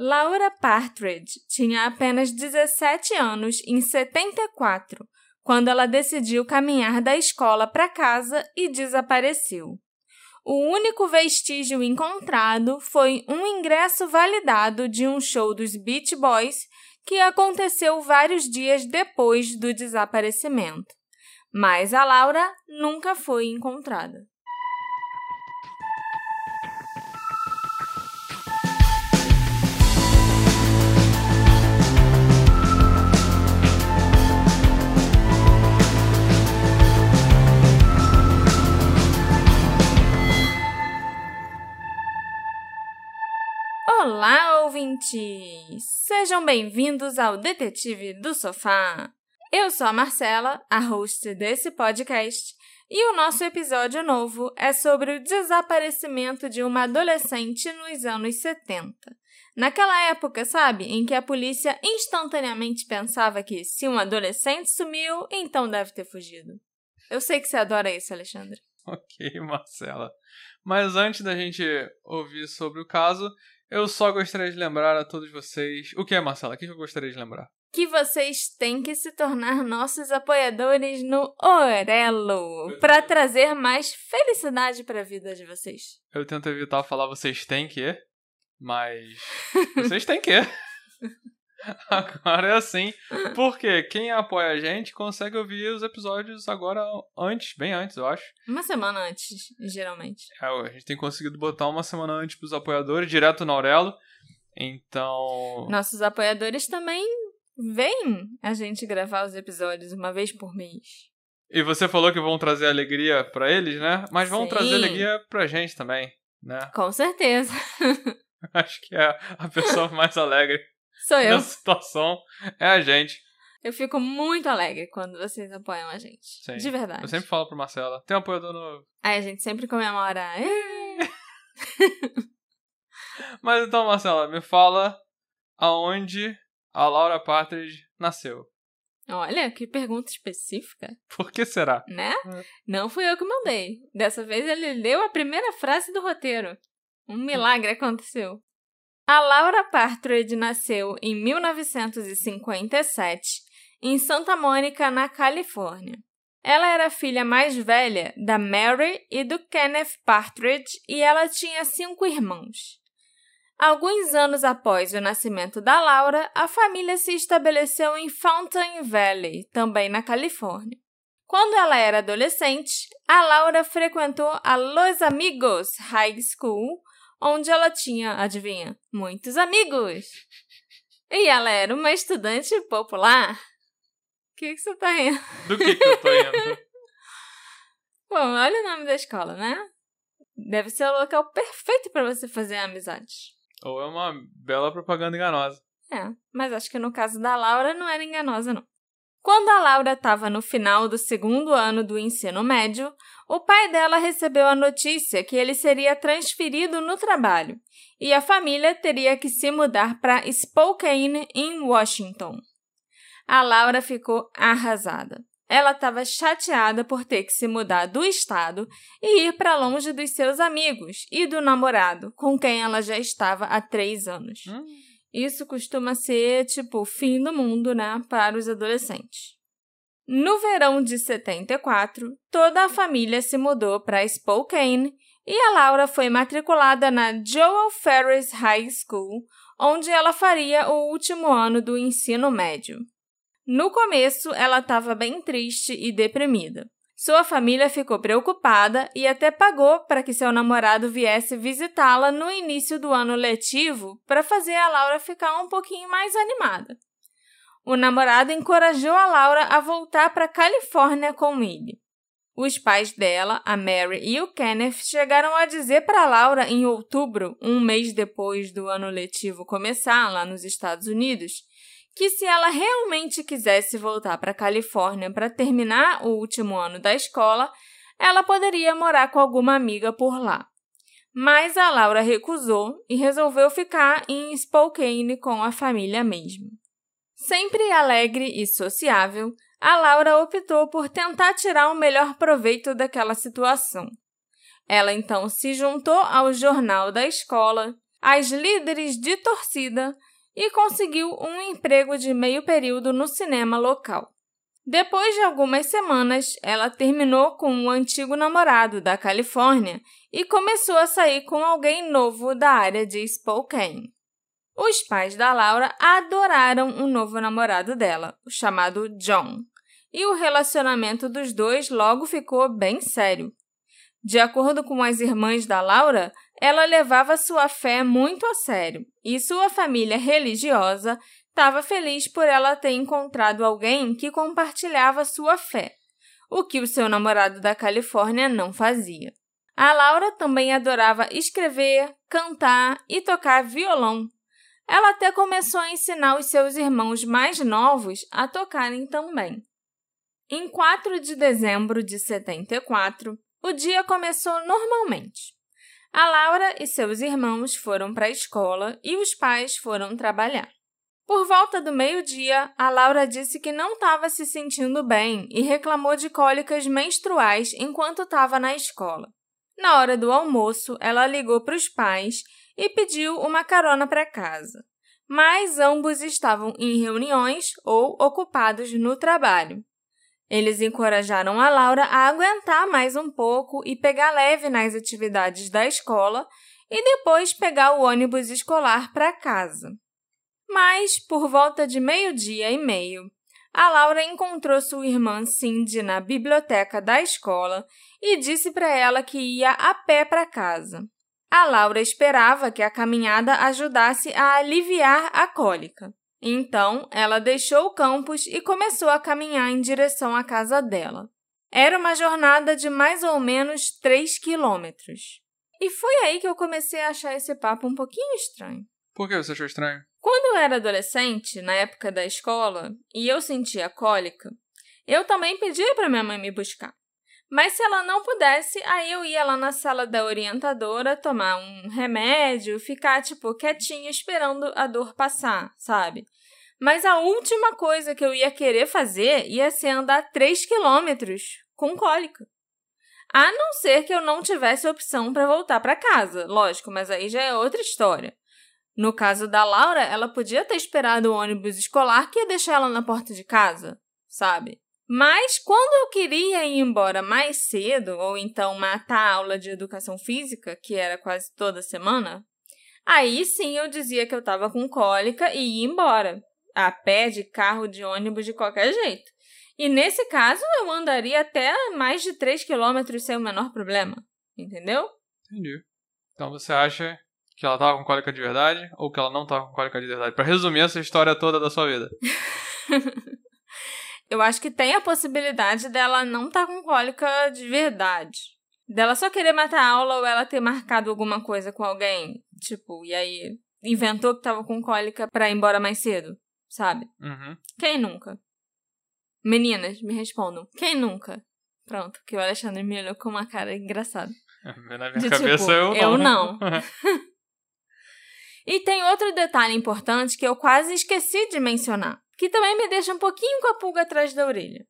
Laura Partridge tinha apenas 17 anos em 74, quando ela decidiu caminhar da escola para casa e desapareceu. O único vestígio encontrado foi um ingresso validado de um show dos Beach Boys que aconteceu vários dias depois do desaparecimento. Mas a Laura nunca foi encontrada. Olá, ouvintes! Sejam bem-vindos ao Detetive do Sofá. Eu sou a Marcela, a host desse podcast, e o nosso episódio novo é sobre o desaparecimento de uma adolescente nos anos 70. Naquela época, sabe, em que a polícia instantaneamente pensava que se um adolescente sumiu, então deve ter fugido. Eu sei que você adora isso, Alexandre. Ok, Marcela. Mas antes da gente ouvir sobre o caso, eu só gostaria de lembrar a todos vocês. O que é, Marcela? O que eu gostaria de lembrar? Que vocês têm que se tornar nossos apoiadores no Orelo para trazer mais felicidade para a vida de vocês. Eu tento evitar falar vocês têm que, mas vocês têm que. Agora é assim, porque quem apoia a gente consegue ouvir os episódios agora antes, bem antes, eu acho. Uma semana antes, geralmente. É, a gente tem conseguido botar uma semana antes pros apoiadores, direto no Aurelo. Então. Nossos apoiadores também veem a gente gravar os episódios uma vez por mês. E você falou que vão trazer alegria para eles, né? Mas vão Sim. trazer alegria pra gente também, né? Com certeza. Acho que é a pessoa mais alegre Sou eu. da situação é a gente. Eu fico muito alegre quando vocês apoiam a gente. Sim. De verdade. Eu sempre falo pro Marcela, tem um apoiador novo. Aí a gente sempre comemora. Mas então, Marcela, me fala aonde a Laura Partridge nasceu. Olha, que pergunta específica, Por que será? né? É. Não fui eu que mandei. Dessa vez ele leu a primeira frase do roteiro. Um milagre aconteceu. A Laura Partridge nasceu em 1957 em Santa Mônica, na Califórnia. Ela era a filha mais velha da Mary e do Kenneth Partridge e ela tinha cinco irmãos. Alguns anos após o nascimento da Laura, a família se estabeleceu em Fountain Valley, também na Califórnia. Quando ela era adolescente, a Laura frequentou a Los Amigos High School, onde ela tinha, adivinha, muitos amigos. E ela era uma estudante popular. O que, que você tá rindo? Do que que eu tô indo? Bom, olha o nome da escola, né? Deve ser o local perfeito para você fazer amizades. Ou é uma bela propaganda enganosa. É, mas acho que no caso da Laura não era enganosa, não. Quando a Laura estava no final do segundo ano do ensino médio, o pai dela recebeu a notícia que ele seria transferido no trabalho e a família teria que se mudar para Spokane, em Washington. A Laura ficou arrasada. Ela estava chateada por ter que se mudar do estado e ir para longe dos seus amigos e do namorado, com quem ela já estava há três anos. Hum. Isso costuma ser, tipo, o fim do mundo, né, para os adolescentes. No verão de 74, toda a família se mudou para Spokane e a Laura foi matriculada na Joel Ferris High School, onde ela faria o último ano do ensino médio. No começo, ela estava bem triste e deprimida. Sua família ficou preocupada e até pagou para que seu namorado viesse visitá-la no início do ano letivo para fazer a Laura ficar um pouquinho mais animada. O namorado encorajou a Laura a voltar para a Califórnia com ele. Os pais dela, a Mary e o Kenneth, chegaram a dizer para Laura em outubro, um mês depois do ano letivo começar lá nos Estados Unidos, que se ela realmente quisesse voltar para a Califórnia para terminar o último ano da escola, ela poderia morar com alguma amiga por lá. Mas a Laura recusou e resolveu ficar em Spokane com a família mesmo. Sempre alegre e sociável, a Laura optou por tentar tirar o melhor proveito daquela situação. Ela então se juntou ao jornal da escola, as líderes de torcida e conseguiu um emprego de meio período no cinema local. Depois de algumas semanas, ela terminou com um antigo namorado da Califórnia e começou a sair com alguém novo da área de Spokane. Os pais da Laura adoraram o novo namorado dela, o chamado John, e o relacionamento dos dois logo ficou bem sério. De acordo com as irmãs da Laura, ela levava sua fé muito a sério e sua família religiosa estava feliz por ela ter encontrado alguém que compartilhava sua fé, o que o seu namorado da Califórnia não fazia. A Laura também adorava escrever, cantar e tocar violão. Ela até começou a ensinar os seus irmãos mais novos a tocarem também. Em 4 de dezembro de 74, o dia começou normalmente. A Laura e seus irmãos foram para a escola e os pais foram trabalhar. Por volta do meio-dia, a Laura disse que não estava se sentindo bem e reclamou de cólicas menstruais enquanto estava na escola. Na hora do almoço, ela ligou para os pais e pediu uma carona para casa, mas ambos estavam em reuniões ou ocupados no trabalho. Eles encorajaram a Laura a aguentar mais um pouco e pegar leve nas atividades da escola e depois pegar o ônibus escolar para casa. Mas, por volta de meio-dia e meio, a Laura encontrou sua irmã Cindy na biblioteca da escola e disse para ela que ia a pé para casa. A Laura esperava que a caminhada ajudasse a aliviar a cólica. Então, ela deixou o campus e começou a caminhar em direção à casa dela. Era uma jornada de mais ou menos 3 quilômetros. E foi aí que eu comecei a achar esse papo um pouquinho estranho. Por que você achou estranho? Quando eu era adolescente, na época da escola, e eu sentia cólica, eu também pedia para minha mãe me buscar. Mas se ela não pudesse, aí eu ia lá na sala da orientadora tomar um remédio, ficar, tipo, quietinha esperando a dor passar, sabe? Mas a última coisa que eu ia querer fazer ia ser andar 3 quilômetros com cólica. A não ser que eu não tivesse opção para voltar para casa, lógico, mas aí já é outra história. No caso da Laura, ela podia ter esperado o ônibus escolar que ia deixar ela na porta de casa, sabe? Mas quando eu queria ir embora mais cedo, ou então matar a aula de educação física, que era quase toda semana, aí sim eu dizia que eu estava com cólica e ia embora, a pé, de carro, de ônibus, de qualquer jeito. E nesse caso eu andaria até mais de 3 quilômetros sem o menor problema, entendeu? Entendi. Então você acha que ela estava com cólica de verdade ou que ela não estava com cólica de verdade? Para resumir essa história toda da sua vida. eu acho que tem a possibilidade dela não estar tá com cólica de verdade. Dela só querer matar a aula ou ela ter marcado alguma coisa com alguém. Tipo, e aí inventou que tava com cólica pra ir embora mais cedo, sabe? Uhum. Quem nunca? Meninas, me respondam. Quem nunca? Pronto, que o Alexandre me olhou com uma cara engraçada. Na minha De, cabeça tipo, eu não. Eu não. e tem outro detalhe importante que eu quase esqueci de mencionar que também me deixa um pouquinho com a pulga atrás da orelha.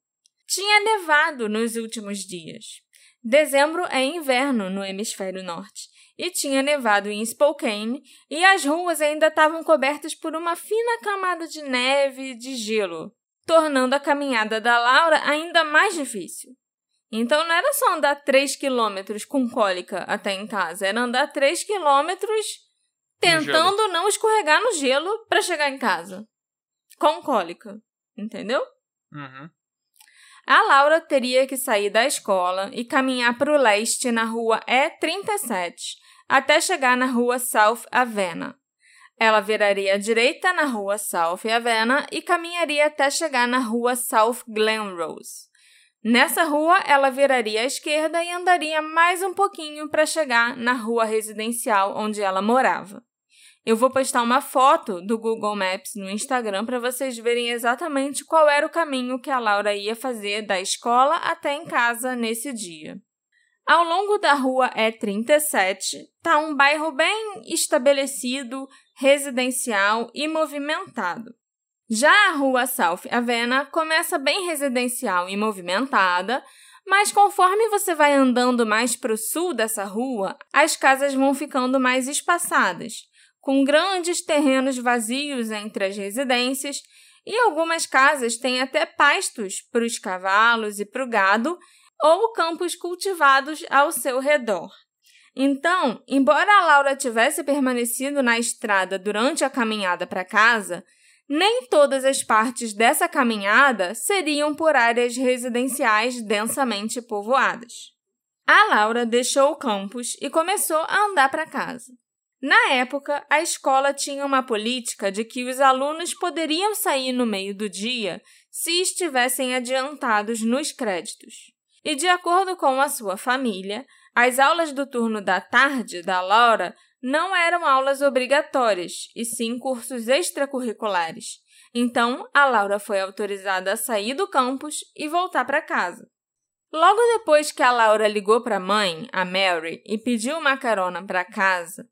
Tinha nevado nos últimos dias. Dezembro é inverno no hemisfério norte e tinha nevado em Spokane e as ruas ainda estavam cobertas por uma fina camada de neve e de gelo, tornando a caminhada da Laura ainda mais difícil. Então não era só andar 3 quilômetros com cólica até em casa, era andar 3 quilômetros tentando não escorregar no gelo para chegar em casa com cólica, entendeu? Uhum. A Laura teria que sair da escola e caminhar para o leste na rua E37 até chegar na rua South Avena. Ela viraria à direita na rua South Avena e caminharia até chegar na rua South Glenrose. Nessa rua, ela viraria à esquerda e andaria mais um pouquinho para chegar na rua residencial onde ela morava. Eu vou postar uma foto do Google Maps no Instagram para vocês verem exatamente qual era o caminho que a Laura ia fazer da escola até em casa nesse dia. Ao longo da rua E37 está um bairro bem estabelecido, residencial e movimentado. Já a rua South Avena começa bem residencial e movimentada, mas conforme você vai andando mais para o sul dessa rua, as casas vão ficando mais espaçadas com grandes terrenos vazios entre as residências, e algumas casas têm até pastos para os cavalos e para o gado, ou campos cultivados ao seu redor. Então, embora a Laura tivesse permanecido na estrada durante a caminhada para casa, nem todas as partes dessa caminhada seriam por áreas residenciais densamente povoadas. A Laura deixou o campus e começou a andar para casa. Na época, a escola tinha uma política de que os alunos poderiam sair no meio do dia se estivessem adiantados nos créditos. E, de acordo com a sua família, as aulas do turno da tarde da Laura não eram aulas obrigatórias, e sim cursos extracurriculares. Então, a Laura foi autorizada a sair do campus e voltar para casa. Logo depois que a Laura ligou para a mãe, a Mary, e pediu uma carona para casa,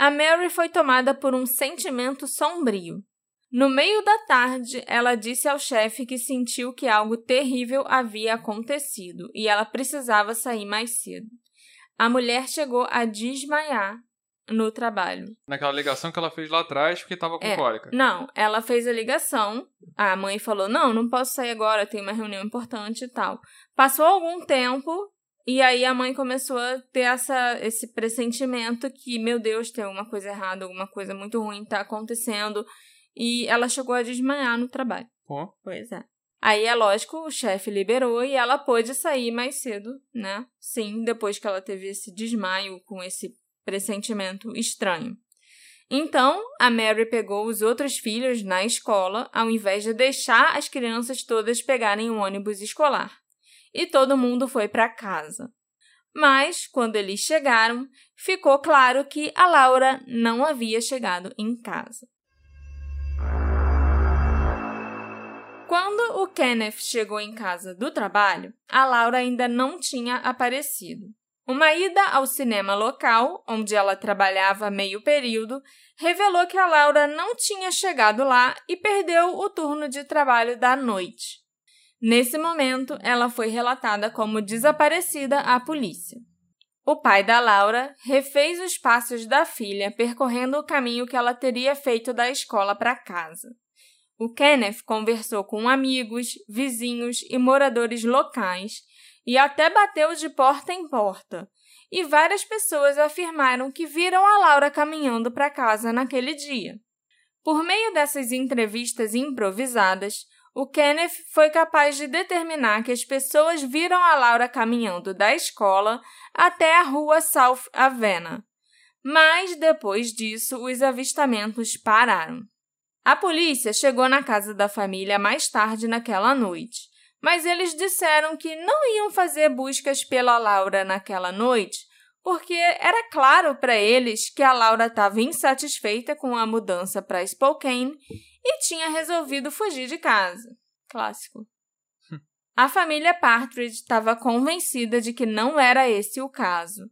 a Mary foi tomada por um sentimento sombrio. No meio da tarde, ela disse ao chefe que sentiu que algo terrível havia acontecido e ela precisava sair mais cedo. A mulher chegou a desmaiar no trabalho. Naquela ligação que ela fez lá atrás porque estava com É, cólica. Não, ela fez a ligação. A mãe falou: Não, não posso sair agora, tem uma reunião importante e tal. Passou algum tempo e aí a mãe começou a ter essa, esse pressentimento que, meu Deus, tem alguma coisa errada, alguma coisa muito ruim tá acontecendo. E ela chegou a desmaiar no trabalho. Pois é. Aí é lógico, o chefe liberou e ela pôde sair mais cedo, né? Sim, depois que ela teve esse desmaio com esse pressentimento estranho. Então, a Mary pegou os outros filhos na escola, ao invés de deixar as crianças todas pegarem um ônibus escolar. E todo mundo foi para casa. Mas, quando eles chegaram, ficou claro que a Laura não havia chegado em casa. Quando o Kenneth chegou em casa do trabalho, a Laura ainda não tinha aparecido. Uma ida ao cinema local, onde ela trabalhava meio período, revelou que a Laura não tinha chegado lá e perdeu o turno de trabalho da noite. Nesse momento, ela foi relatada como desaparecida à polícia. O pai da Laura refez os passos da filha, percorrendo o caminho que ela teria feito da escola para casa. O Kenneth conversou com amigos, vizinhos e moradores locais e até bateu de porta em porta. E várias pessoas afirmaram que viram a Laura caminhando para casa naquele dia. Por meio dessas entrevistas improvisadas, o Kenneth foi capaz de determinar que as pessoas viram a Laura caminhando da escola até a rua South Avena. Mas depois disso, os avistamentos pararam. A polícia chegou na casa da família mais tarde naquela noite, mas eles disseram que não iam fazer buscas pela Laura naquela noite porque era claro para eles que a Laura estava insatisfeita com a mudança para Spokane e tinha resolvido fugir de casa. Clássico. A família Partridge estava convencida de que não era esse o caso.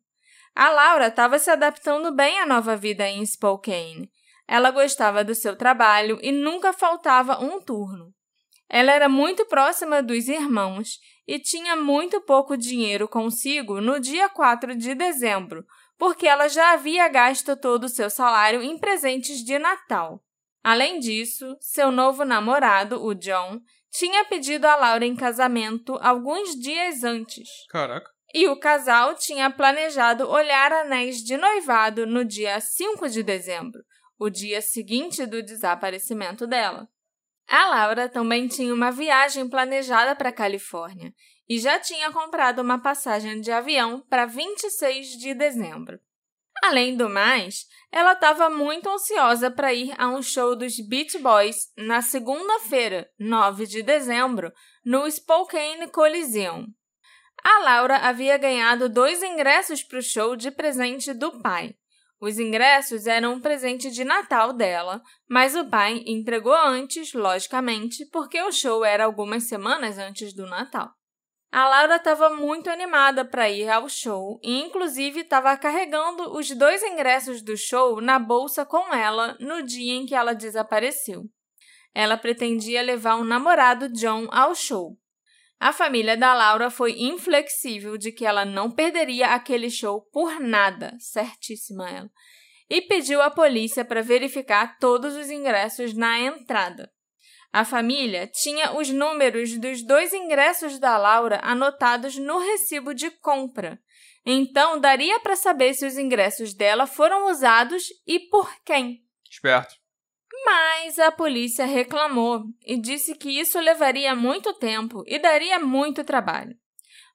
A Laura estava se adaptando bem à nova vida em Spokane. Ela gostava do seu trabalho e nunca faltava um turno. Ela era muito próxima dos irmãos e tinha muito pouco dinheiro consigo no dia 4 de dezembro, porque ela já havia gasto todo o seu salário em presentes de Natal. Além disso, seu novo namorado, o John, tinha pedido a Laura em casamento alguns dias antes. Caraca. E o casal tinha planejado olhar anéis de noivado no dia 5 de dezembro, o dia seguinte do desaparecimento dela. A Laura também tinha uma viagem planejada para a Califórnia e já tinha comprado uma passagem de avião para 26 de dezembro. Além do mais, ela estava muito ansiosa para ir a um show dos Beach Boys na segunda-feira, 9 de dezembro, no Spokane Coliseum. A Laura havia ganhado dois ingressos para o show de presente do pai. Os ingressos eram um presente de Natal dela, mas o pai entregou antes, logicamente, porque o show era algumas semanas antes do Natal. A Laura estava muito animada para ir ao show e, inclusive, estava carregando os dois ingressos do show na bolsa com ela no dia em que ela desapareceu. Ela pretendia levar o namorado John ao show. A família da Laura foi inflexível de que ela não perderia aquele show por nada, certíssima ela. e pediu à polícia para verificar todos os ingressos na entrada. A família tinha os números dos dois ingressos da Laura anotados no recibo de compra. Então, daria para saber se os ingressos dela foram usados e por quem. Esperto. Mas a polícia reclamou e disse que isso levaria muito tempo e daria muito trabalho.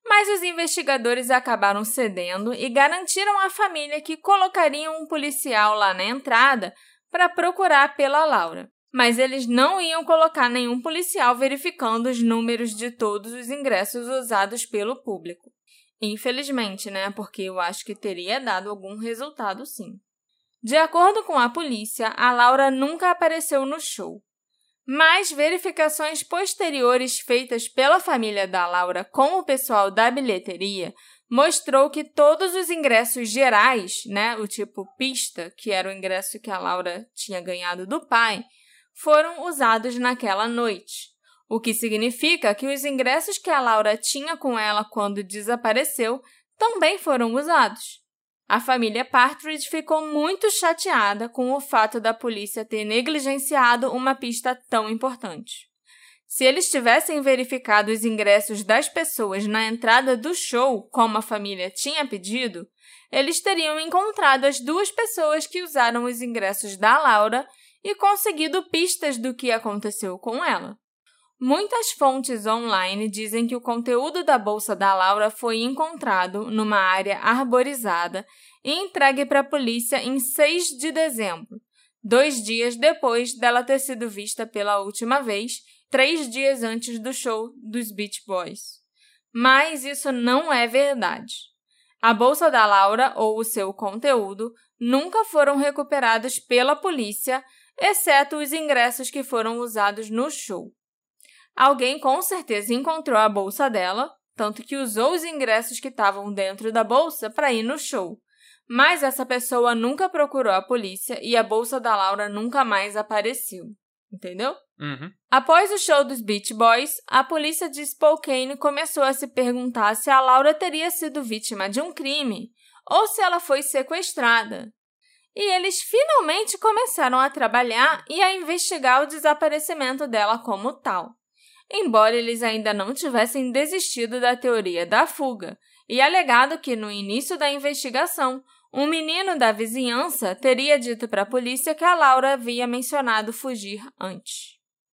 Mas os investigadores acabaram cedendo e garantiram à família que colocariam um policial lá na entrada para procurar pela Laura. Mas eles não iam colocar nenhum policial verificando os números de todos os ingressos usados pelo público. Infelizmente, né? Porque eu acho que teria dado algum resultado sim. De acordo com a polícia, a Laura nunca apareceu no show. Mas verificações posteriores feitas pela família da Laura com o pessoal da bilheteria mostrou que todos os ingressos gerais, né, o tipo pista, que era o ingresso que a Laura tinha ganhado do pai, foram usados naquela noite. O que significa que os ingressos que a Laura tinha com ela quando desapareceu também foram usados. A família Partridge ficou muito chateada com o fato da polícia ter negligenciado uma pista tão importante. Se eles tivessem verificado os ingressos das pessoas na entrada do show, como a família tinha pedido, eles teriam encontrado as duas pessoas que usaram os ingressos da Laura e conseguido pistas do que aconteceu com ela. Muitas fontes online dizem que o conteúdo da bolsa da Laura foi encontrado numa área arborizada e entregue para a polícia em 6 de dezembro, dois dias depois dela ter sido vista pela última vez, três dias antes do show dos Beach Boys. Mas isso não é verdade. A bolsa da Laura ou o seu conteúdo nunca foram recuperados pela polícia, exceto os ingressos que foram usados no show. Alguém com certeza encontrou a bolsa dela, tanto que usou os ingressos que estavam dentro da bolsa para ir no show. Mas essa pessoa nunca procurou a polícia e a bolsa da Laura nunca mais apareceu. Entendeu? Uhum. Após o show dos Beach Boys, a polícia de Spokane começou a se perguntar se a Laura teria sido vítima de um crime ou se ela foi sequestrada. E eles finalmente começaram a trabalhar e a investigar o desaparecimento dela como tal embora eles ainda não tivessem desistido da teoria da fuga e alegado que, no início da investigação, um menino da vizinhança teria dito para a polícia que a Laura havia mencionado fugir antes.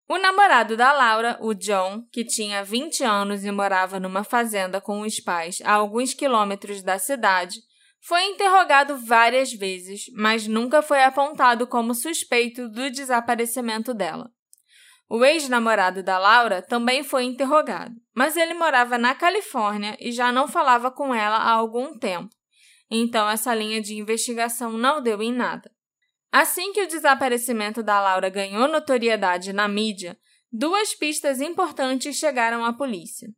O namorado da Laura, o John, que tinha 20 anos e morava numa fazenda com os pais a alguns quilômetros da cidade, foi interrogado várias vezes, mas nunca foi apontado como suspeito do desaparecimento dela. O ex-namorado da Laura também foi interrogado, mas ele morava na Califórnia e já não falava com ela há algum tempo. Então essa linha de investigação não deu em nada. Assim que o desaparecimento da Laura ganhou notoriedade na mídia, duas pistas importantes chegaram à polícia.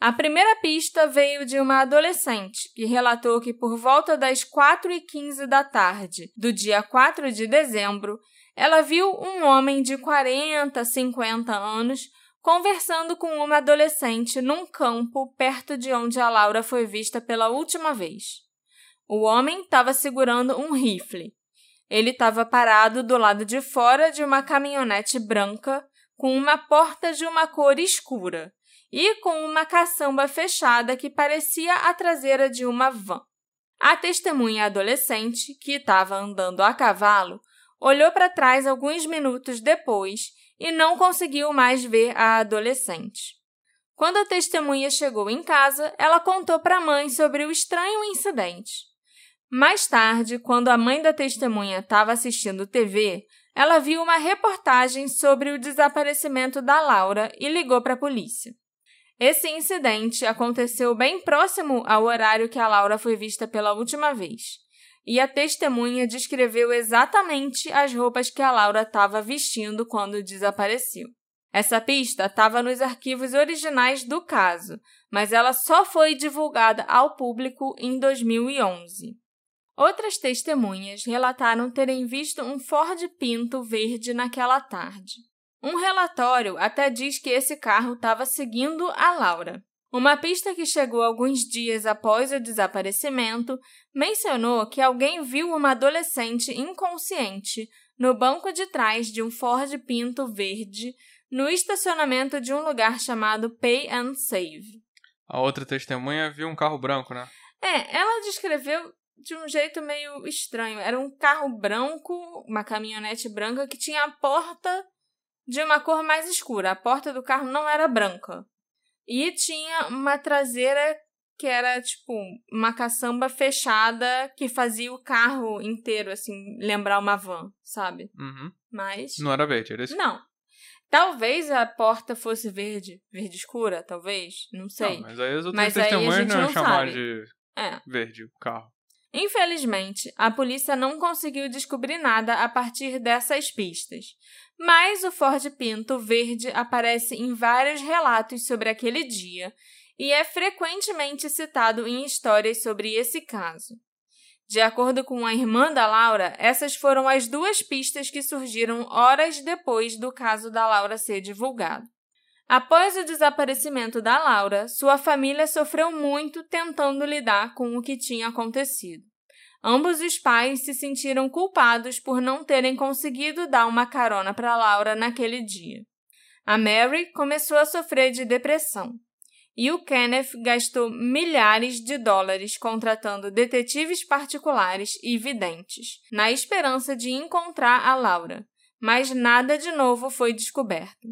A primeira pista veio de uma adolescente que relatou que por volta das 4h15 da tarde do dia 4 de dezembro, ela viu um homem de 40, 50 anos conversando com uma adolescente num campo perto de onde a Laura foi vista pela última vez. O homem estava segurando um rifle. Ele estava parado do lado de fora de uma caminhonete branca com uma porta de uma cor escura e com uma caçamba fechada que parecia a traseira de uma van. A testemunha adolescente, que estava andando a cavalo, olhou para trás alguns minutos depois e não conseguiu mais ver a adolescente. Quando a testemunha chegou em casa, ela contou para a mãe sobre o estranho incidente. Mais tarde, quando a mãe da testemunha estava assistindo TV, ela viu uma reportagem sobre o desaparecimento da Laura e ligou para a polícia. Esse incidente aconteceu bem próximo ao horário que a Laura foi vista pela última vez e a testemunha descreveu exatamente as roupas que a Laura estava vestindo quando desapareceu. Essa pista estava nos arquivos originais do caso, mas ela só foi divulgada ao público em 2011. Outras testemunhas relataram terem visto um Ford Pinto verde naquela tarde. Um relatório até diz que esse carro estava seguindo a Laura. Uma pista que chegou alguns dias após o desaparecimento mencionou que alguém viu uma adolescente inconsciente no banco de trás de um Ford Pinto verde no estacionamento de um lugar chamado Pay and Save. A outra testemunha viu um carro branco, né? É, ela descreveu de um jeito meio estranho. Era um carro branco, uma caminhonete branca que tinha a porta de uma cor mais escura. A porta do carro não era branca. E tinha uma traseira que era tipo uma caçamba fechada que fazia o carro inteiro assim lembrar uma van, sabe? Uhum. Mas Não era verde, era isso? não. Talvez a porta fosse verde, verde escura, talvez, não sei. Não, mas aí as outras Mas testemunhas não iam chamar sabe. de É. verde o carro. Infelizmente, a polícia não conseguiu descobrir nada a partir dessas pistas. Mas o Ford Pinto verde aparece em vários relatos sobre aquele dia e é frequentemente citado em histórias sobre esse caso. De acordo com a irmã da Laura, essas foram as duas pistas que surgiram horas depois do caso da Laura ser divulgado. Após o desaparecimento da Laura, sua família sofreu muito tentando lidar com o que tinha acontecido. Ambos os pais se sentiram culpados por não terem conseguido dar uma carona para Laura naquele dia. A Mary começou a sofrer de depressão. E o Kenneth gastou milhares de dólares contratando detetives particulares e videntes, na esperança de encontrar a Laura, mas nada de novo foi descoberto.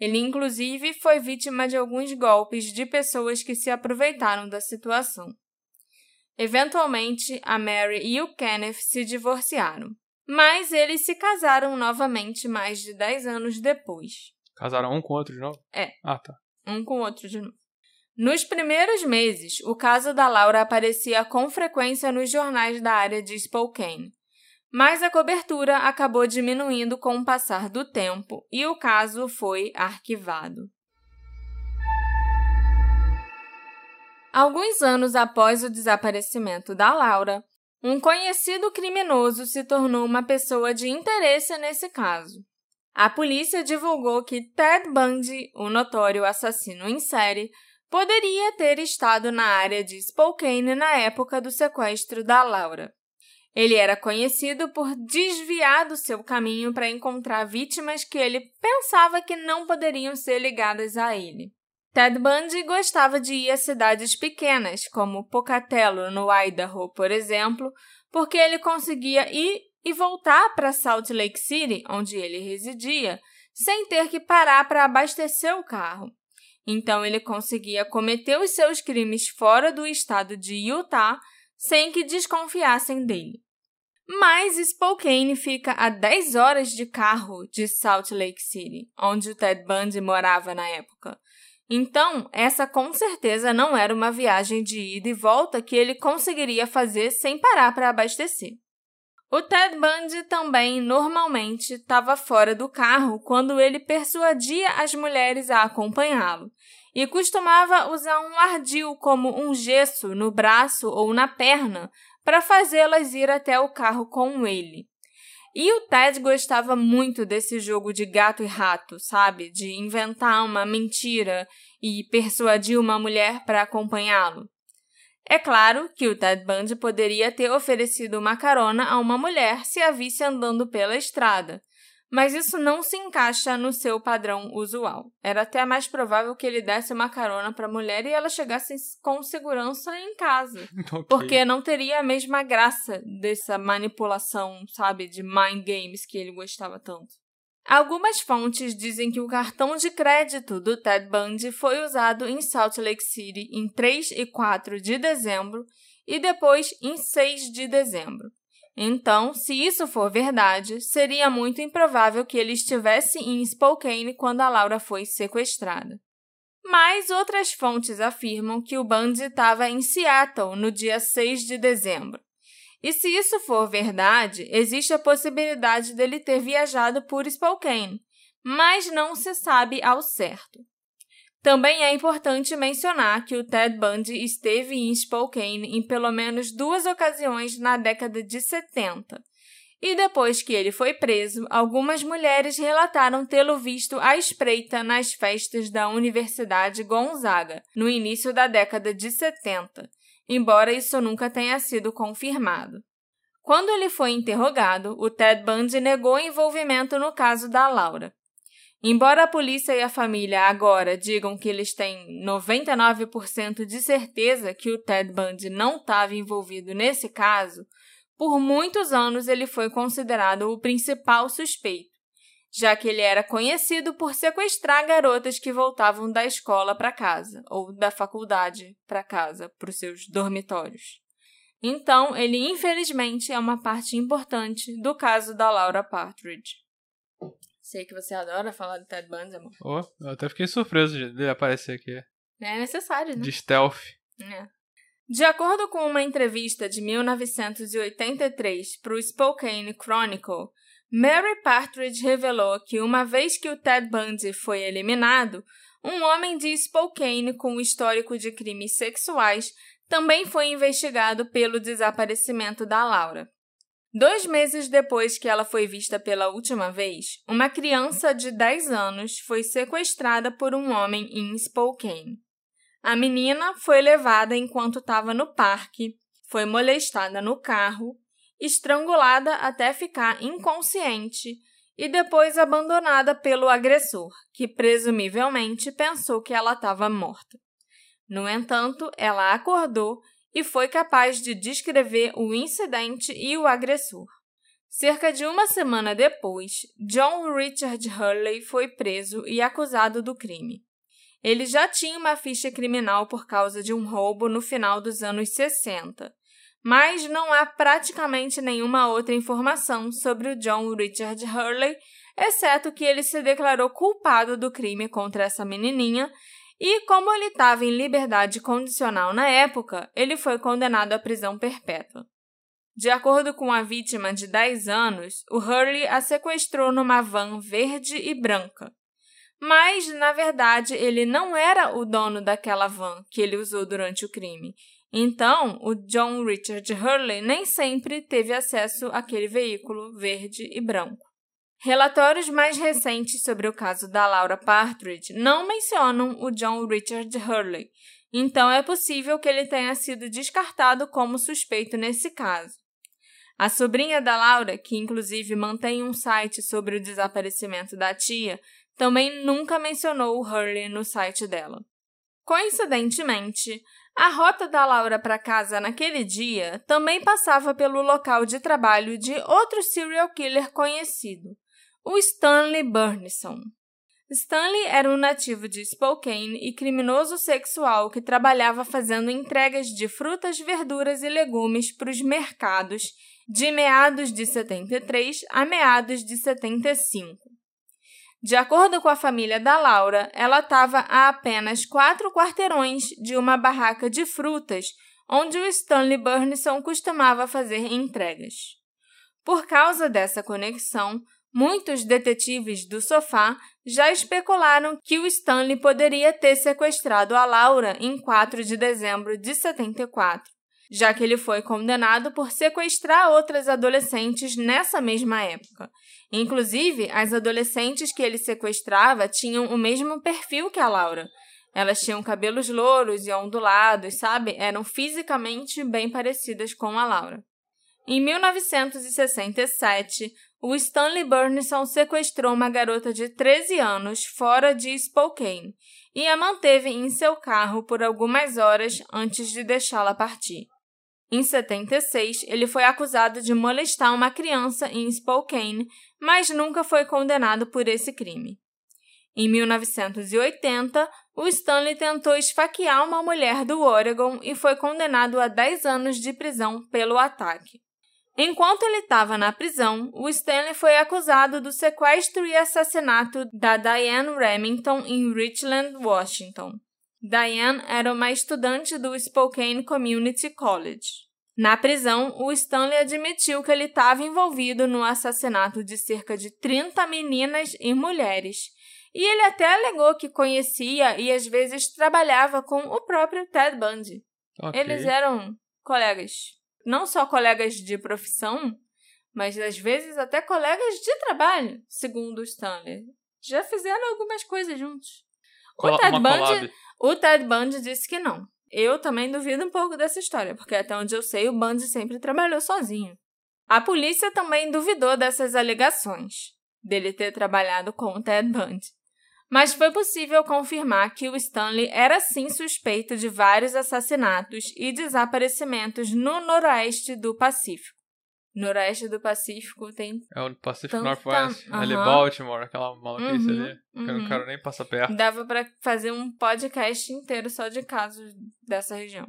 Ele, inclusive, foi vítima de alguns golpes de pessoas que se aproveitaram da situação. Eventualmente, a Mary e o Kenneth se divorciaram, mas eles se casaram novamente mais de 10 anos depois. Casaram um com o outro de novo? É. Ah, tá. um com o outro de novo. Nos primeiros meses, o caso da Laura aparecia com frequência nos jornais da área de Spokane, mas a cobertura acabou diminuindo com o passar do tempo e o caso foi arquivado. Alguns anos após o desaparecimento da Laura, um conhecido criminoso se tornou uma pessoa de interesse nesse caso. A polícia divulgou que Ted Bundy, o notório assassino em série, poderia ter estado na área de Spokane na época do sequestro da Laura. Ele era conhecido por desviar do seu caminho para encontrar vítimas que ele pensava que não poderiam ser ligadas a ele. Ted Bundy gostava de ir a cidades pequenas, como Pocatello, no Idaho, por exemplo, porque ele conseguia ir e voltar para Salt Lake City, onde ele residia, sem ter que parar para abastecer o carro. Então ele conseguia cometer os seus crimes fora do estado de Utah sem que desconfiassem dele. Mas Spokane fica a 10 horas de carro de Salt Lake City, onde o Ted Bundy morava na época. Então, essa com certeza não era uma viagem de ida e volta que ele conseguiria fazer sem parar para abastecer. O Ted Bundy também normalmente estava fora do carro quando ele persuadia as mulheres a acompanhá-lo e costumava usar um ardil como um gesso no braço ou na perna para fazê-las ir até o carro com ele. E o Ted gostava muito desse jogo de gato e rato, sabe? De inventar uma mentira e persuadir uma mulher para acompanhá-lo. É claro que o Ted Bundy poderia ter oferecido uma carona a uma mulher se a visse andando pela estrada, mas isso não se encaixa no seu padrão usual. Era até mais provável que ele desse uma carona para a mulher e ela chegasse com segurança em casa, Ok. porque não teria a mesma graça dessa manipulação, sabe, de mind games que ele gostava tanto. Algumas fontes dizem que o cartão de crédito do Ted Bundy foi usado em Salt Lake City em 3 e 4 de dezembro e depois em 6 de dezembro. Então, se isso for verdade, seria muito improvável que ele estivesse em Spokane quando a Laura foi sequestrada. Mas outras fontes afirmam que o Bundy estava em Seattle no dia 6 de dezembro. E se isso for verdade, existe a possibilidade dele ter viajado por Spokane, mas não se sabe ao certo. Também é importante mencionar que o Ted Bundy esteve em Spokane em pelo menos duas ocasiões na década de 70. E depois que ele foi preso, algumas mulheres relataram tê-lo visto à espreita nas festas da Universidade Gonzaga, no início da década de 70, embora isso nunca tenha sido confirmado. Quando ele foi interrogado, o Ted Bundy negou envolvimento no caso da Laura. Embora a polícia e a família agora digam que eles têm 99% de certeza que o Ted Bundy não estava envolvido nesse caso, por muitos anos ele foi considerado o principal suspeito, já que ele era conhecido por sequestrar garotas que voltavam da escola para casa ou da faculdade para casa, para os seus dormitórios. Então, ele infelizmente é uma parte importante do caso da Laura Partridge. Sei que você adora falar do Ted Bundy, amor. Oh, eu até fiquei surpreso de ele aparecer aqui. É necessário, né? De stealth. É. De acordo com uma entrevista de 1983 para o Spokane Chronicle, Mary Partridge revelou que uma vez que o Ted Bundy foi eliminado, um homem de Spokane com histórico de crimes sexuais também foi investigado pelo desaparecimento da Laura. Dois meses depois que ela foi vista pela última vez, uma criança de 10 anos foi sequestrada por um homem em Spokane. A menina foi levada enquanto estava no parque, foi molestada no carro, estrangulada até ficar inconsciente e depois abandonada pelo agressor, que presumivelmente pensou que ela estava morta. No entanto, ela acordou e foi capaz de descrever o incidente e o agressor. Cerca de uma semana depois, John Richard Hurley foi preso e acusado do crime. Ele já tinha uma ficha criminal por causa de um roubo no final dos anos 60, mas não há praticamente nenhuma outra informação sobre o John Richard Hurley, exceto que ele se declarou culpado do crime contra essa menininha e, como ele estava em liberdade condicional na época, ele foi condenado à prisão perpétua. De acordo com a vítima de 10 anos, o Hurley a sequestrou numa van verde e branca mas na verdade ele não era o dono daquela van que ele usou durante o crime. Então, o John Richard Hurley nem sempre teve acesso àquele veículo verde e branco. Relatórios mais recentes sobre o caso da Laura Partridge não mencionam o John Richard Hurley, então é possível que ele tenha sido descartado como suspeito nesse caso. A sobrinha da Laura, que inclusive mantém um site sobre o desaparecimento da tia, também nunca mencionou o Hurley no site dela. Coincidentemente, a rota da Laura para casa naquele dia também passava pelo local de trabalho de outro serial killer conhecido, o Stanley Burnison. Stanley era um nativo de Spokane e criminoso sexual que trabalhava fazendo entregas de frutas, verduras e legumes para os mercados de meados de 73 a meados de 75. De acordo com a família da Laura, ela estava a apenas quatro quarteirões de uma barraca de frutas onde o Stanley Burnison costumava fazer entregas. Por causa dessa conexão, muitos detetives do sofá já especularam que o Stanley poderia ter sequestrado a Laura em 4 de dezembro de 74, já que ele foi condenado por sequestrar outras adolescentes nessa mesma época Inclusive, as adolescentes que ele sequestrava tinham o mesmo perfil que a Laura. Elas tinham cabelos louros e ondulados, sabe? Eram fisicamente bem parecidas com a Laura. Em 1967, o Stanley Burnison sequestrou uma garota de 13 anos fora de Spokane e a manteve em seu carro por algumas horas antes de deixá-la partir. Em 76, ele foi acusado de molestar uma criança em Spokane, mas nunca foi condenado por esse crime. Em 1980, o Stanley tentou esfaquear uma mulher do Oregon e foi condenado a 10 anos de prisão pelo ataque. Enquanto ele estava na prisão, o Stanley foi acusado do sequestro e assassinato da Diane Remington em Richland, Washington. Diane era uma estudante do Spokane Community College. Na prisão, o Stanley admitiu que ele estava envolvido no assassinato de cerca de 30 meninas e mulheres. E ele até alegou que conhecia e às vezes trabalhava com o próprio Ted Bundy. Okay. Eles eram colegas, não só colegas de profissão, mas às vezes até colegas de trabalho, segundo Stanley. Já fizeram algumas coisas juntos. O Ted Bundy, o Ted Bundy disse que não. Eu também duvido um pouco dessa história, porque até onde eu sei, o Bundy sempre trabalhou sozinho. A polícia também duvidou dessas alegações, dele ter trabalhado com o Ted Bundy. Mas foi possível confirmar que o Stanley era sim suspeito de vários assassinatos e desaparecimentos no noroeste do Pacífico. Noroeste do Pacífico tem. É o Pacific Tanto Northwest, tá- ali aham. Baltimore, aquela maluquice Uhum, ali. Que eu não uhum. quero nem passar perto. Dava pra fazer um podcast inteiro só de casos dessa região.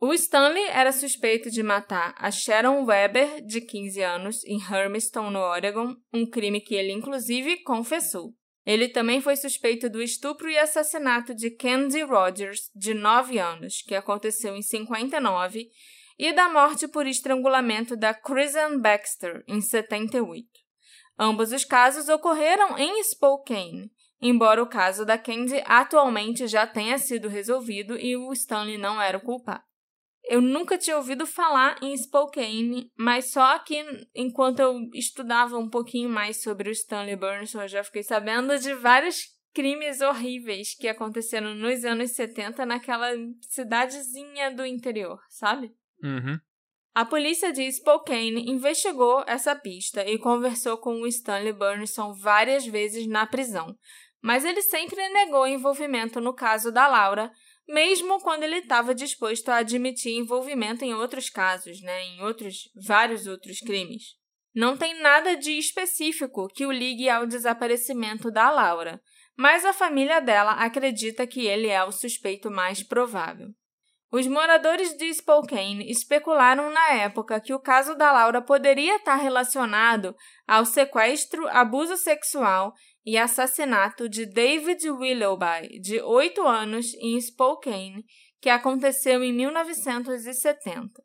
O Stanley era suspeito de matar a Sharon Weber, de 15 anos, em Hermiston, no Oregon, um crime que ele inclusive confessou. Ele também foi suspeito do estupro e assassinato de Candy Rogers, de 9 anos, que aconteceu em 59, e da morte por estrangulamento da Kristen Baxter, em 78. Ambos os casos ocorreram em Spokane, embora o caso da Candy atualmente já tenha sido resolvido e o Stanley não era o culpado. Eu nunca tinha ouvido falar em Spokane, mas só que enquanto eu estudava um pouquinho mais sobre o Stanley Burns, eu já fiquei sabendo de vários crimes horríveis que aconteceram nos anos 70 naquela cidadezinha do interior, sabe? Uhum. A polícia de Spokane investigou essa pista e conversou com o Stanley Burnison várias vezes na prisão, mas ele sempre negou envolvimento no caso da Laura, mesmo quando ele estava disposto a admitir envolvimento em outros casos, né, em outros vários outros crimes. Não tem nada de específico que o ligue ao desaparecimento da Laura, mas a família dela acredita que ele é o suspeito mais provável. Os moradores de Spokane especularam na época que o caso da Laura poderia estar relacionado ao sequestro, abuso sexual e assassinato de David Willoughby, de 8 anos, em Spokane, que aconteceu em 1970.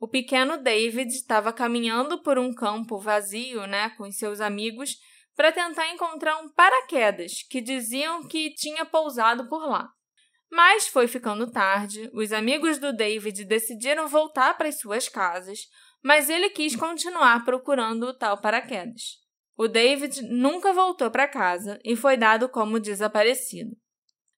O pequeno David estava caminhando por um campo vazio, né, com seus amigos, para tentar encontrar um paraquedas que diziam que tinha pousado por lá. Mas foi ficando tarde, os amigos do David decidiram voltar para as suas casas, mas ele quis continuar procurando o tal paraquedas. O David nunca voltou para casa e foi dado como desaparecido.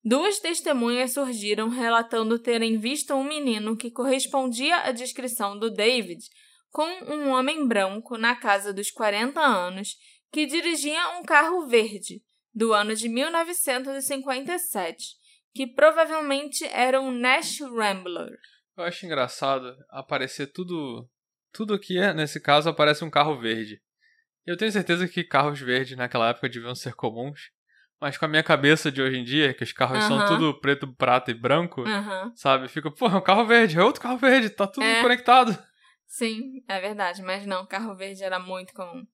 Duas testemunhas surgiram relatando terem visto um menino que correspondia à descrição do David com um homem branco na casa dos 40 anos que dirigia um carro verde do ano de 1957 que provavelmente era um Nash Rambler. Eu acho engraçado aparecer tudo. Tudo aqui, é, nesse caso, aparece um carro verde. Eu tenho certeza que carros verdes naquela época deviam ser comuns. Mas com a minha cabeça de hoje em dia, que os carros são Aham. tudo preto, prata e branco, Aham. sabe? Fica, pô, é um carro verde, é outro carro verde, tá tudo É. conectado. Sim, é verdade, mas não, carro verde era muito comum.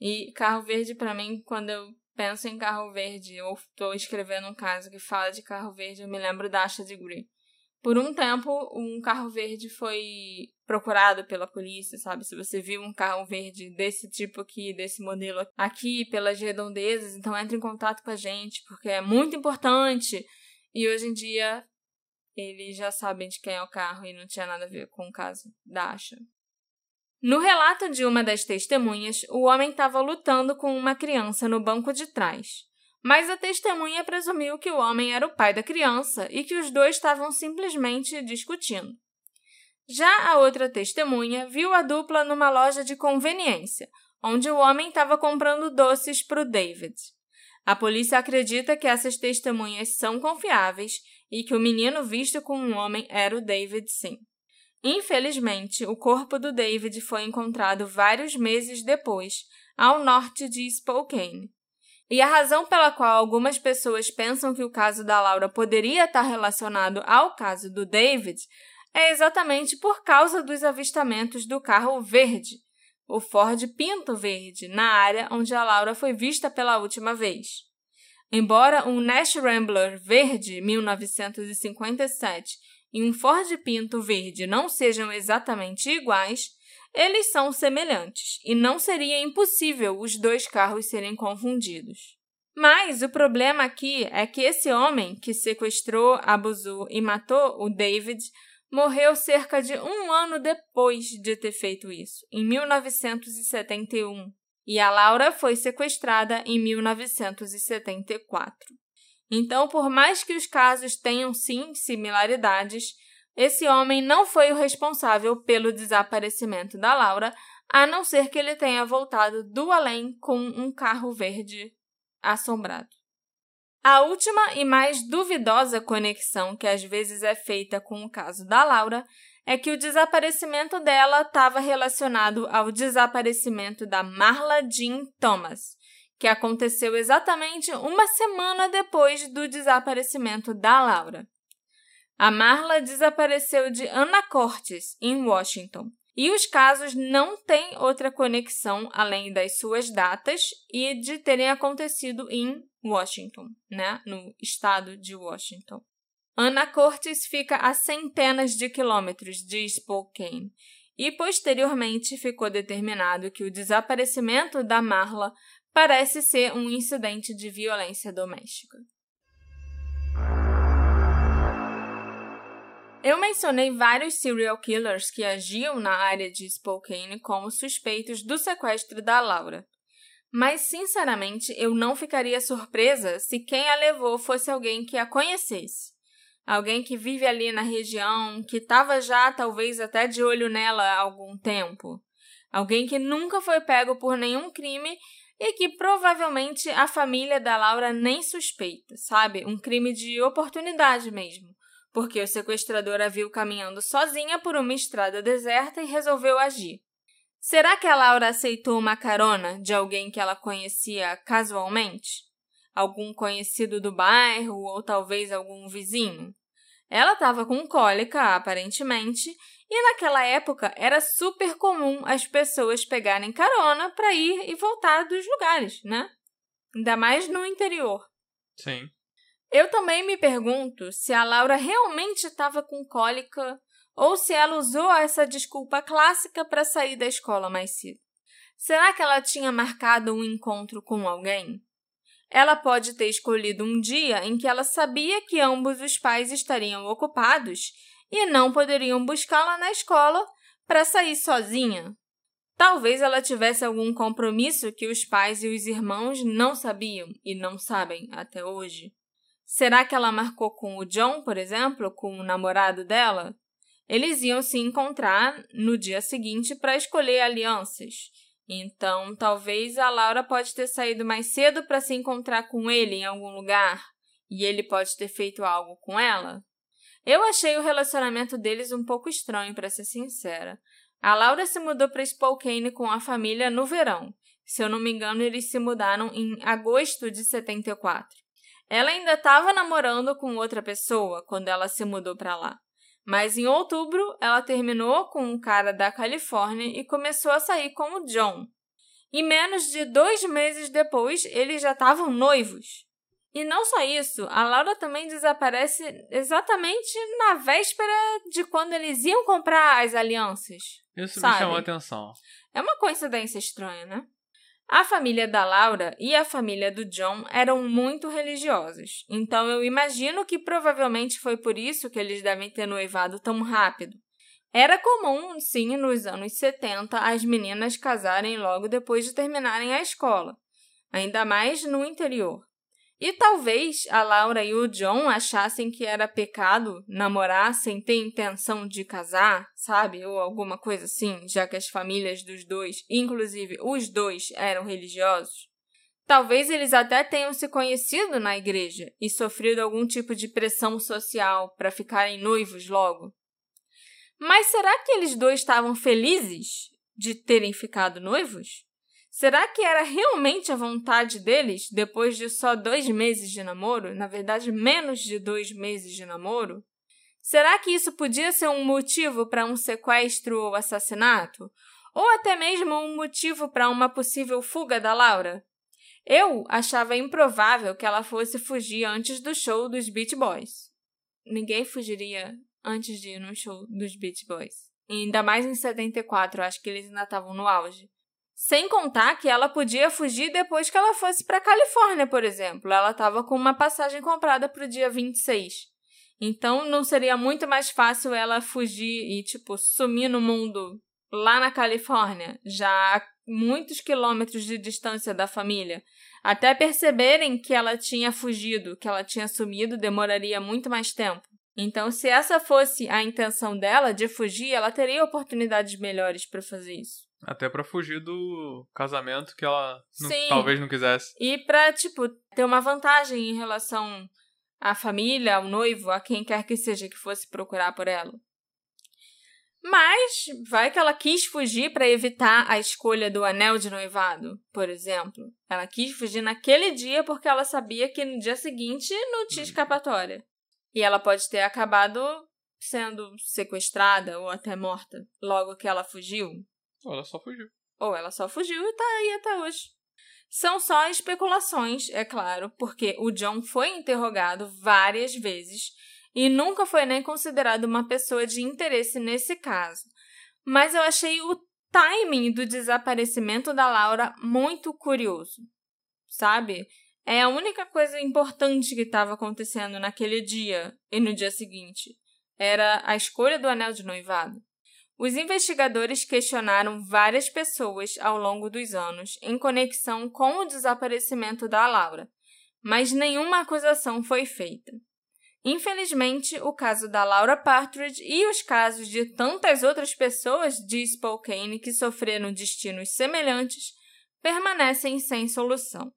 E carro verde, pra mim, quando eu penso em carro verde ou tô escrevendo um caso que fala de carro verde, eu me lembro da Asha de Grey. Por um tempo, um carro verde foi procurado pela polícia, sabe? Se você viu um carro verde desse tipo aqui, desse modelo aqui, pelas redondezas, então entre em contato com a gente, porque é muito importante. E hoje em dia, eles já sabem de quem é o carro e não tinha nada a ver com o caso da Asha. No relato de uma das testemunhas, o homem estava lutando com uma criança no banco de trás. Mas a testemunha presumiu que o homem era o pai da criança e que os dois estavam simplesmente discutindo. Já a outra testemunha viu a dupla numa loja de conveniência, onde o homem estava comprando doces para o David. A polícia acredita que essas testemunhas são confiáveis e que o menino visto com um homem era o David sim. Infelizmente, o corpo do David foi encontrado vários meses depois, ao norte de Spokane. E a razão pela qual algumas pessoas pensam que o caso da Laura poderia estar relacionado ao caso do David é exatamente por causa dos avistamentos do carro verde, o Ford Pinto Verde, na área onde a Laura foi vista pela última vez. Embora um Nash Rambler verde 1957 e um Ford Pinto verde não sejam exatamente iguais, eles são semelhantes e não seria impossível os dois carros serem confundidos. Mas o problema aqui é que esse homem que sequestrou, abusou e matou o David morreu cerca de um ano depois de ter feito isso, em 1971, e a Laura foi sequestrada em 1974. Então, por mais que os casos tenham sim similaridades, esse homem não foi o responsável pelo desaparecimento da Laura, a não ser que ele tenha voltado do além com um carro verde assombrado. A última e mais duvidosa conexão que às vezes é feita com o caso da Laura é que o desaparecimento dela estava relacionado ao desaparecimento da Marla Jean Thomas, que aconteceu exatamente uma semana depois do desaparecimento da Laura. A Marla desapareceu de Anacortes, em Washington, e os casos não têm outra conexão além das suas datas e de terem acontecido em Washington, né, no estado de Washington. Anacortes fica a centenas de quilômetros de Spokane e posteriormente ficou determinado que o desaparecimento da Marla parece ser um incidente de violência doméstica. Eu mencionei vários serial killers que agiam na área de Spokane como suspeitos do sequestro da Laura. Mas, sinceramente, eu não ficaria surpresa se quem a levou fosse alguém que a conhecesse. Alguém que vive ali na região, que estava já talvez até de olho nela há algum tempo. Alguém que nunca foi pego por nenhum crime e que provavelmente a família da Laura nem suspeita, sabe? Um crime de oportunidade mesmo porque o sequestrador a viu caminhando sozinha por uma estrada deserta e resolveu agir. Será que a Laura aceitou uma carona de alguém que ela conhecia casualmente? Algum conhecido do bairro ou talvez algum vizinho? Ela estava com cólica, aparentemente, e naquela época era super comum as pessoas pegarem carona para ir e voltar dos lugares, né? Ainda mais no interior. Sim. Eu também me pergunto se a Laura realmente estava com cólica ou se ela usou essa desculpa clássica para sair da escola mais cedo. Será que ela tinha marcado um encontro com alguém? Ela pode ter escolhido um dia em que ela sabia que ambos os pais estariam ocupados e não poderiam buscá-la na escola para sair sozinha. Talvez ela tivesse algum compromisso que os pais e os irmãos não sabiam e não sabem até hoje. Será que ela marcou com o John, por exemplo, com o namorado dela? Eles iam se encontrar no dia seguinte para escolher alianças. Então, talvez a Laura pode ter saído mais cedo para se encontrar com ele em algum lugar e ele pode ter feito algo com ela. Eu achei o relacionamento deles um pouco estranho, para ser sincera. A Laura se mudou para Spokane com a família no verão. Se eu não me engano, eles se mudaram em agosto de 74. Ela ainda estava namorando com outra pessoa quando ela se mudou para lá. Mas em outubro, ela terminou com um cara da Califórnia e começou a sair com o John. E menos de dois meses depois, eles já estavam noivos. E não só isso, a Laura também desaparece exatamente na véspera de quando eles iam comprar as alianças. Isso sabe? me chamou a atenção. É uma coincidência estranha, né? A família da Laura e a família do John eram muito religiosos, então eu imagino que provavelmente foi por isso que eles devem ter noivado tão rápido. Era comum, sim, nos anos 70, as meninas casarem logo depois de terminarem a escola, ainda mais no interior. E talvez a Laura e o John achassem que era pecado namorar sem ter intenção de casar, sabe? Ou alguma coisa assim, já que as famílias dos dois, inclusive os dois, eram religiosos. Talvez eles até tenham se conhecido na igreja e sofrido algum tipo de pressão social para ficarem noivos logo. Mas será que eles dois estavam felizes de terem ficado noivos? Será que era realmente a vontade deles, depois de só dois meses de namoro? Na verdade, menos de dois meses de namoro? Será que isso podia ser um motivo para um sequestro ou assassinato? Ou até mesmo um motivo para uma possível fuga da Laura? Eu achava improvável que ela fosse fugir antes do show dos Beach Boys. Ninguém fugiria antes de ir no show dos Beach Boys. E ainda mais em 74, acho que eles ainda estavam no auge. Sem contar que ela podia fugir depois que ela fosse para Califórnia, por exemplo. Ela estava com uma passagem comprada para o dia 26. Então não seria muito mais fácil ela fugir e, tipo, sumir no mundo lá na Califórnia, já a muitos quilômetros de distância da família. Até perceberem que ela tinha fugido, que ela tinha sumido, demoraria muito mais tempo. Então, se essa fosse a intenção dela de fugir, ela teria oportunidades melhores para fazer isso. Até para fugir do casamento que ela não, talvez não quisesse. E para, tipo, ter uma vantagem em relação à família, ao noivo, a quem quer que seja que fosse procurar por ela. Mas vai que ela quis fugir para evitar a escolha do anel de noivado, por exemplo. Ela quis fugir naquele dia porque ela sabia que no dia seguinte não tinha escapatória. E ela pode ter acabado sendo sequestrada ou até morta logo que ela fugiu. Ou ela só fugiu. Ou ela só fugiu e tá aí até hoje. São só especulações, é claro, porque o John foi interrogado várias vezes e nunca foi nem considerado uma pessoa de interesse nesse caso. Mas eu achei o timing do desaparecimento da Laura muito curioso. Sabe? É a única coisa importante que estava acontecendo naquele dia e no dia seguinte. Era a escolha do anel de noivado. Os investigadores questionaram várias pessoas ao longo dos anos em conexão com o desaparecimento da Laura, mas nenhuma acusação foi feita. Infelizmente, o caso da Laura Partridge e os casos de tantas outras pessoas de Spokane que sofreram destinos semelhantes permanecem sem solução.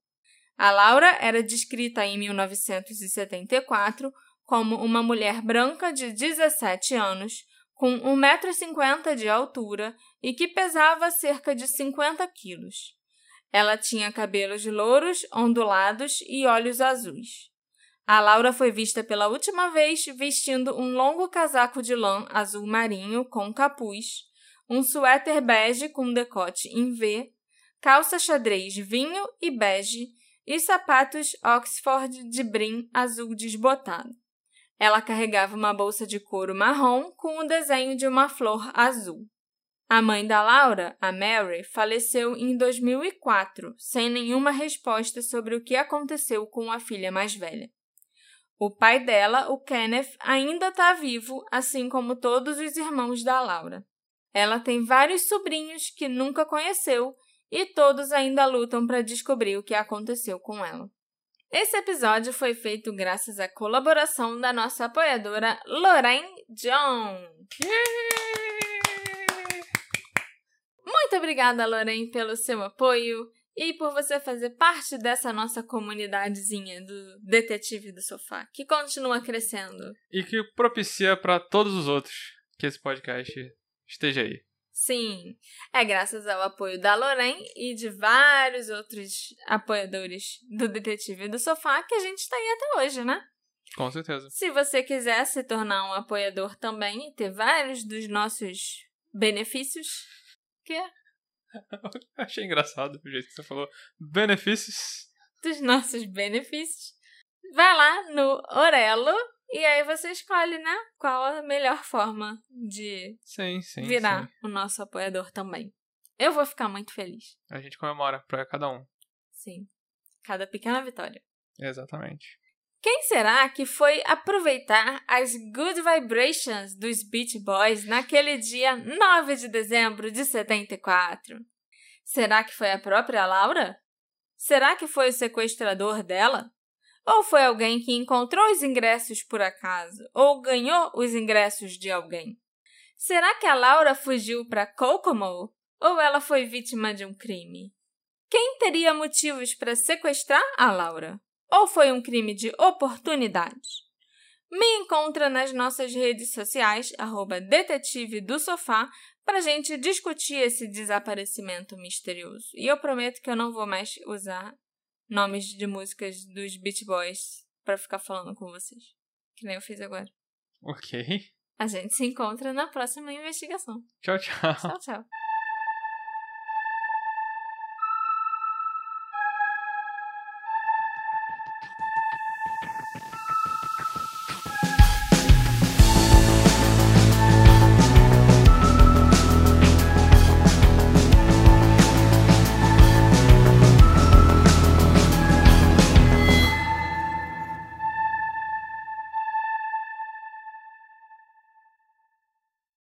A Laura era descrita em 1974 como uma mulher branca de 17 anos, com 1,50m de altura e que pesava cerca de 50 quilos. Ela tinha cabelos louros, ondulados e olhos azuis. A Laura foi vista pela última vez vestindo um longo casaco de lã azul marinho com capuz, um suéter bege com decote em V, calça xadrez vinho e bege e sapatos Oxford de brim azul desbotado. Ela carregava uma bolsa de couro marrom com o desenho de uma flor azul. A mãe da Laura, a Mary, faleceu em 2004, sem nenhuma resposta sobre o que aconteceu com a filha mais velha. O pai dela, o Kenneth, ainda está vivo, assim como todos os irmãos da Laura. Ela tem vários sobrinhos que nunca conheceu e todos ainda lutam para descobrir o que aconteceu com ela. Esse episódio foi feito graças à colaboração da nossa apoiadora Lorraine John. Muito obrigada, Lorraine, pelo seu apoio e por você fazer parte dessa nossa comunidadezinha do Detetive do Sofá, que continua crescendo. E que propicia para todos os outros que esse podcast esteja aí. Sim, é graças ao apoio da Lorraine e de vários outros apoiadores do Detetive do Sofá que a gente está aí até hoje, né? Com certeza. Se você quiser se tornar um apoiador também e ter vários dos nossos benefícios, que Achei engraçado o jeito que você falou. Benefícios. Dos nossos benefícios. Vai lá no Orelo e aí você escolhe, né? Qual a melhor forma de sim, sim, virar sim. o nosso apoiador também. Eu vou ficar muito feliz. A gente comemora para cada um. Sim. Cada pequena vitória. Exatamente. Quem será que foi aproveitar as good vibrations dos Beach Boys naquele dia 9 de dezembro de 74? Será que foi a própria Laura? Será que foi o sequestrador dela? Ou foi alguém que encontrou os ingressos por acaso? Ou ganhou os ingressos de alguém? Será que a Laura fugiu para Kokomo? Ou ela foi vítima de um crime? Quem teria motivos para sequestrar a Laura? ou foi um crime de oportunidade? Me encontra nas nossas redes sociais, arroba detetive do sofá, para gente discutir esse desaparecimento misterioso. E eu prometo que eu não vou mais usar nomes de músicas dos Beach Boys para ficar falando com vocês. Que nem eu fiz agora. Ok. A gente se encontra na próxima investigação. Tchau, tchau. Tchau, tchau.